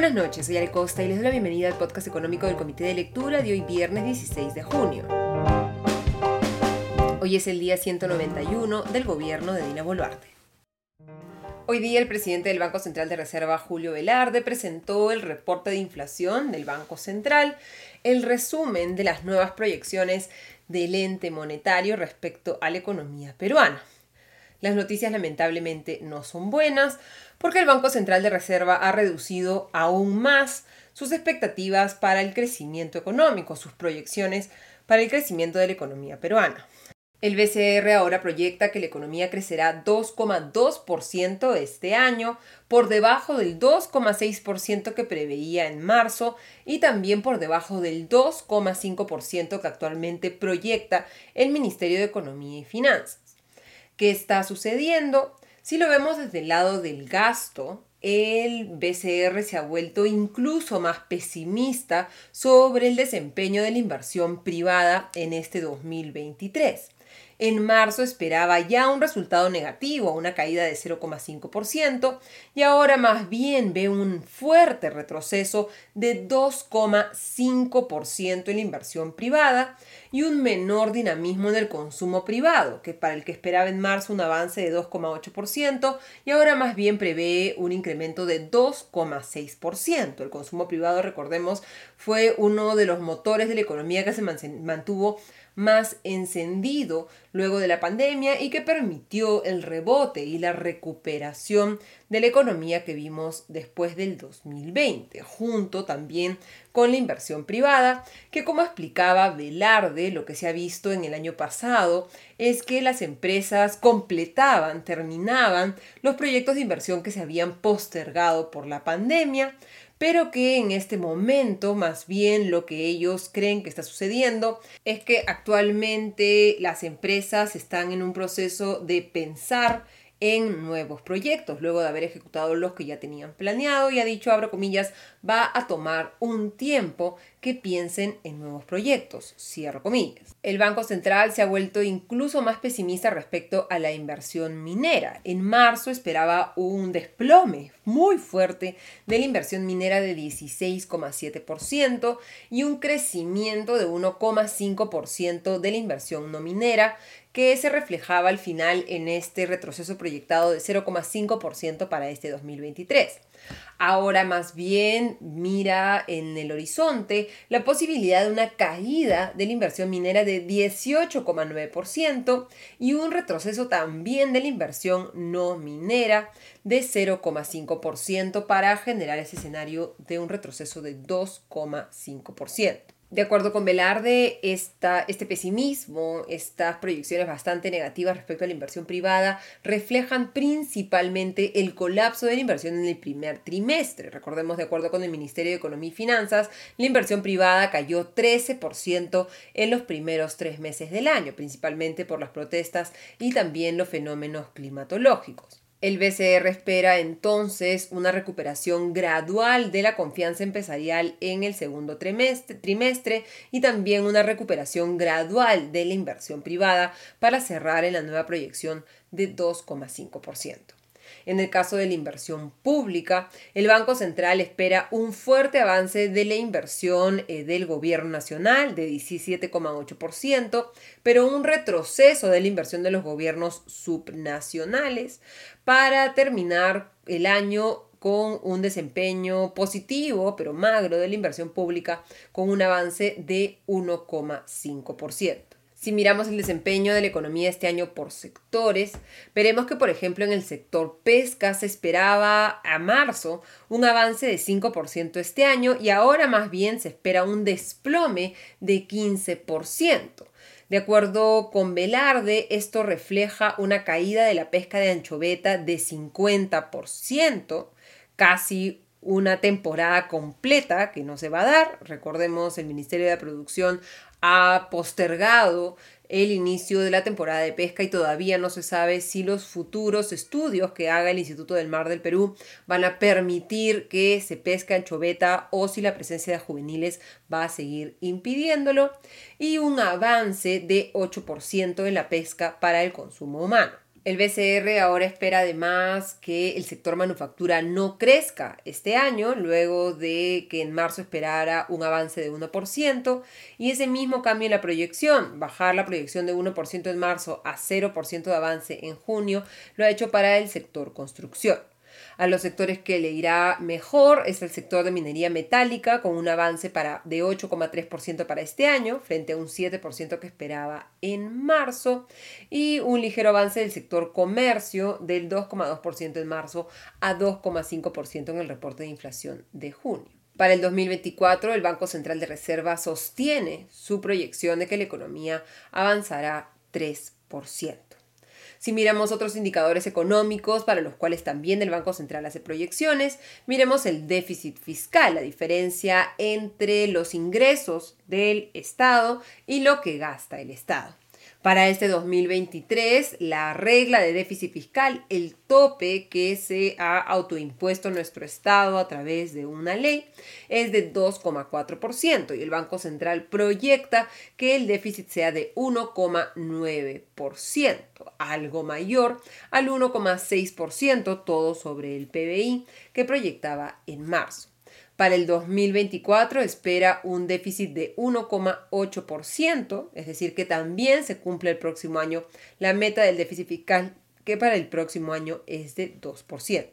buenas noches, soy Ale Costa y les doy la bienvenida al podcast económico del Comité de Lectura de hoy viernes 16 de junio. Hoy es el día 191 del gobierno de Dina Boluarte. Hoy día el presidente del Banco Central de Reserva, Julio Velarde, presentó el reporte de inflación del Banco Central, el resumen de las nuevas proyecciones del ente monetario respecto a la economía peruana. Las noticias lamentablemente no son buenas porque el Banco Central de Reserva ha reducido aún más sus expectativas para el crecimiento económico, sus proyecciones para el crecimiento de la economía peruana. El BCR ahora proyecta que la economía crecerá 2,2% este año, por debajo del 2,6% que preveía en marzo y también por debajo del 2,5% que actualmente proyecta el Ministerio de Economía y Finanzas. ¿Qué está sucediendo? Si lo vemos desde el lado del gasto, el BCR se ha vuelto incluso más pesimista sobre el desempeño de la inversión privada en este 2023. En marzo esperaba ya un resultado negativo, una caída de 0,5%, y ahora más bien ve un fuerte retroceso de 2,5% en la inversión privada y un menor dinamismo en el consumo privado, que para el que esperaba en marzo un avance de 2,8% y ahora más bien prevé un incremento de 2,6%. El consumo privado, recordemos, fue uno de los motores de la economía que se mantuvo más encendido luego de la pandemia y que permitió el rebote y la recuperación de la economía que vimos después del 2020, junto también con la inversión privada, que como explicaba Velarde, lo que se ha visto en el año pasado es que las empresas completaban, terminaban los proyectos de inversión que se habían postergado por la pandemia, pero que en este momento más bien lo que ellos creen que está sucediendo es que actualmente las empresas están en un proceso de pensar en nuevos proyectos, luego de haber ejecutado los que ya tenían planeado y ha dicho, abro comillas, va a tomar un tiempo que piensen en nuevos proyectos, cierro comillas. El Banco Central se ha vuelto incluso más pesimista respecto a la inversión minera. En marzo esperaba un desplome muy fuerte de la inversión minera de 16,7% y un crecimiento de 1,5% de la inversión no minera que se reflejaba al final en este retroceso proyectado de 0,5% para este 2023. Ahora más bien mira en el horizonte la posibilidad de una caída de la inversión minera de 18,9% y un retroceso también de la inversión no minera de 0,5% para generar ese escenario de un retroceso de 2,5%. De acuerdo con Velarde, esta, este pesimismo, estas proyecciones bastante negativas respecto a la inversión privada, reflejan principalmente el colapso de la inversión en el primer trimestre. Recordemos, de acuerdo con el Ministerio de Economía y Finanzas, la inversión privada cayó 13% en los primeros tres meses del año, principalmente por las protestas y también los fenómenos climatológicos. El BCR espera entonces una recuperación gradual de la confianza empresarial en el segundo trimestre, y también una recuperación gradual de la inversión privada para cerrar en la nueva proyección de 2,5%. En el caso de la inversión pública, el Banco Central espera un fuerte avance de la inversión eh, del gobierno nacional de 17,8%, pero un retroceso de la inversión de los gobiernos subnacionales para terminar el año con un desempeño positivo, pero magro de la inversión pública, con un avance de 1,5%. Si miramos el desempeño de la economía este año por sectores, veremos que, por ejemplo, en el sector pesca se esperaba a marzo un avance de 5% este año y ahora más bien se espera un desplome de 15%. De acuerdo con Velarde, esto refleja una caída de la pesca de anchoveta de 50%, casi una temporada completa que no se va a dar. Recordemos, el Ministerio de la Producción ha postergado el inicio de la temporada de pesca y todavía no se sabe si los futuros estudios que haga el Instituto del Mar del Perú van a permitir que se pesca anchoveta o si la presencia de juveniles va a seguir impidiéndolo y un avance de 8% en la pesca para el consumo humano. El BCR ahora espera además que el sector manufactura no crezca este año, luego de que en marzo esperara un avance de 1%, y ese mismo cambio en la proyección, bajar la proyección de 1% en marzo a 0% de avance en junio, lo ha hecho para el sector construcción. A los sectores que le irá mejor es el sector de minería metálica, con un avance para, de 8,3% para este año, frente a un 7% que esperaba en marzo, y un ligero avance del sector comercio del 2,2% en marzo a 2,5% en el reporte de inflación de junio. Para el 2024, el Banco Central de Reserva sostiene su proyección de que la economía avanzará 3%. Si miramos otros indicadores económicos para los cuales también el Banco Central hace proyecciones, miremos el déficit fiscal, la diferencia entre los ingresos del Estado y lo que gasta el Estado. Para este 2023, la regla de déficit fiscal, el tope que se ha autoimpuesto nuestro Estado a través de una ley, es de 2,4% y el Banco Central proyecta que el déficit sea de 1,9%, algo mayor al 1,6%, todo sobre el PBI que proyectaba en marzo. Para el 2024 espera un déficit de 1,8%, es decir, que también se cumple el próximo año la meta del déficit fiscal, que para el próximo año es de 2%.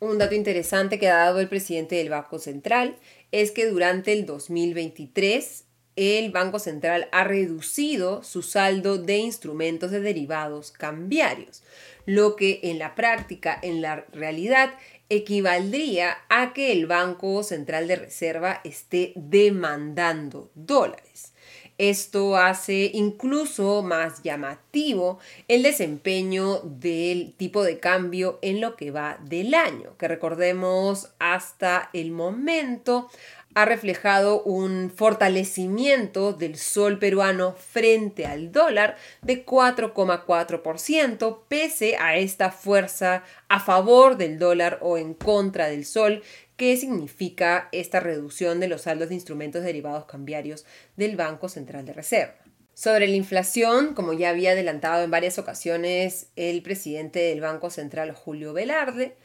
Un dato interesante que ha dado el presidente del Banco Central es que durante el 2023 el Banco Central ha reducido su saldo de instrumentos de derivados cambiarios, lo que en la práctica, en la realidad, equivaldría a que el Banco Central de Reserva esté demandando dólares. Esto hace incluso más llamativo el desempeño del tipo de cambio en lo que va del año, que recordemos hasta el momento ha reflejado un fortalecimiento del sol peruano frente al dólar de 4,4%, pese a esta fuerza a favor del dólar o en contra del sol, que significa esta reducción de los saldos de instrumentos derivados cambiarios del Banco Central de Reserva. Sobre la inflación, como ya había adelantado en varias ocasiones el presidente del Banco Central, Julio Velarde,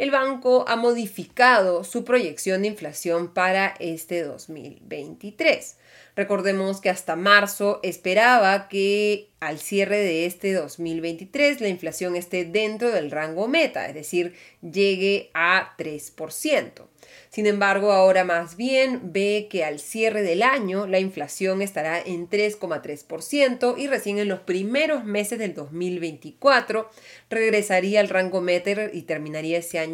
el banco ha modificado su proyección de inflación para este 2023. Recordemos que hasta marzo esperaba que al cierre de este 2023 la inflación esté dentro del rango meta, es decir, llegue a 3%. Sin embargo, ahora más bien ve que al cierre del año la inflación estará en 3,3% y recién en los primeros meses del 2024 regresaría al rango meta y terminaría ese año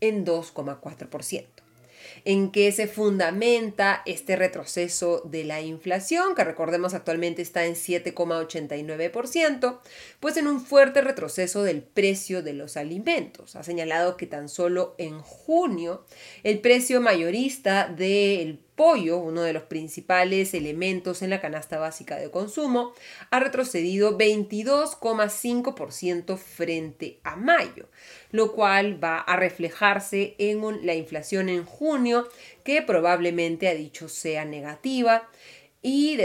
en 2,4% en qué se fundamenta este retroceso de la inflación, que recordemos actualmente está en 7,89%, pues en un fuerte retroceso del precio de los alimentos. Ha señalado que tan solo en junio el precio mayorista del pollo, uno de los principales elementos en la canasta básica de consumo, ha retrocedido 22,5% frente a mayo, lo cual va a reflejarse en la inflación en junio, que probablemente ha dicho sea negativa y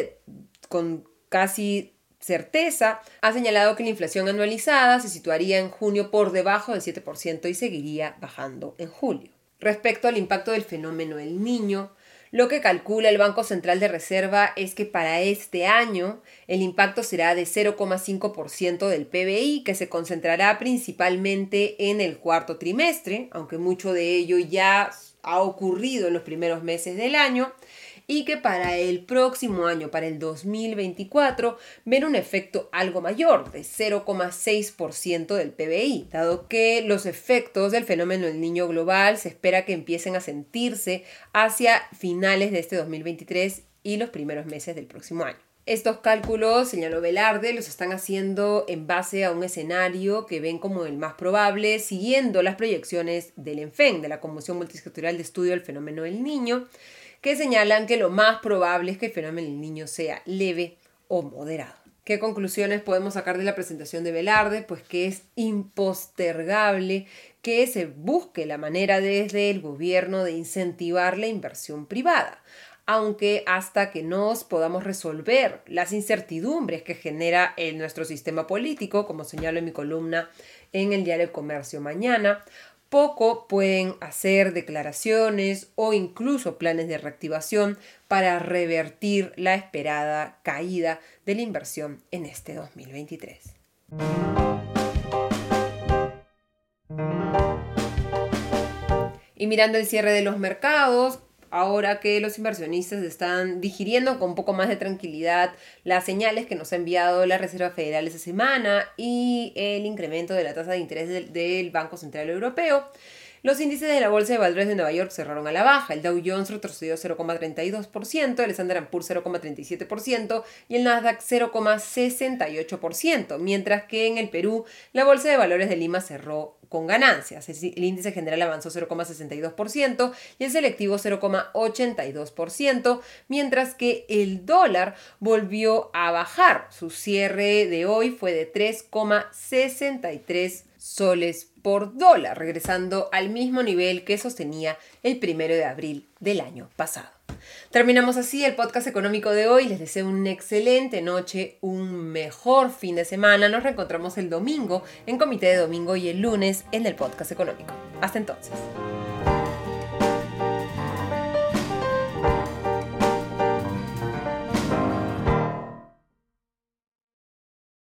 con casi certeza, ha señalado que la inflación anualizada se situaría en junio por debajo del 7% y seguiría bajando en julio. Respecto al impacto del fenómeno El Niño, lo que calcula el Banco Central de Reserva es que para este año el impacto será de 0,5% del PBI, que se concentrará principalmente en el cuarto trimestre, aunque mucho de ello ya ha ocurrido en los primeros meses del año, y que para el próximo año, para el 2024, ven un efecto algo mayor, de 0,6% del PBI, dado que los efectos del fenómeno del niño global se espera que empiecen a sentirse hacia finales de este 2023 y los primeros meses del próximo año. Estos cálculos, señaló Velarde, los están haciendo en base a un escenario que ven como el más probable, siguiendo las proyecciones del ENFEN, de la Conmoción Multisectorial de Estudio del Fenómeno del Niño, que señalan que lo más probable es que el fenómeno del niño sea leve o moderado. ¿Qué conclusiones podemos sacar de la presentación de Velarde? Pues que es impostergable que se busque la manera desde el gobierno de incentivar la inversión privada. aunque hasta que nos podamos resolver las incertidumbres que genera en nuestro sistema político, como señalo en mi columna en el diario Comercio mañana, poco pueden hacer declaraciones o incluso planes de reactivación para revertir la esperada caída de la inversión en este 2023. Y mirando el cierre de los mercados, ahora que los inversionistas están digiriendo con un poco más de tranquilidad las señales que nos ha enviado la Reserva Federal esa semana y el incremento de la tasa de interés del, Banco Central Europeo, los índices de la Bolsa de Valores de Nueva York cerraron a la baja. El Dow Jones retrocedió 0,32%, el Standard Poor's 0,37% y el Nasdaq 0,68%, mientras que en el Perú la Bolsa de Valores de Lima cerró con ganancias. El índice general avanzó 0,62% y el selectivo 0,82%, mientras que el dólar volvió a bajar. Su cierre de hoy fue de 3,63 soles por dólar, regresando al mismo nivel que sostenía el primero de abril del año pasado. Terminamos así el podcast económico de hoy. Les deseo una excelente noche, un mejor fin de semana. Nos reencontramos el domingo en Comité de Domingo y el lunes en el podcast económico. Hasta entonces.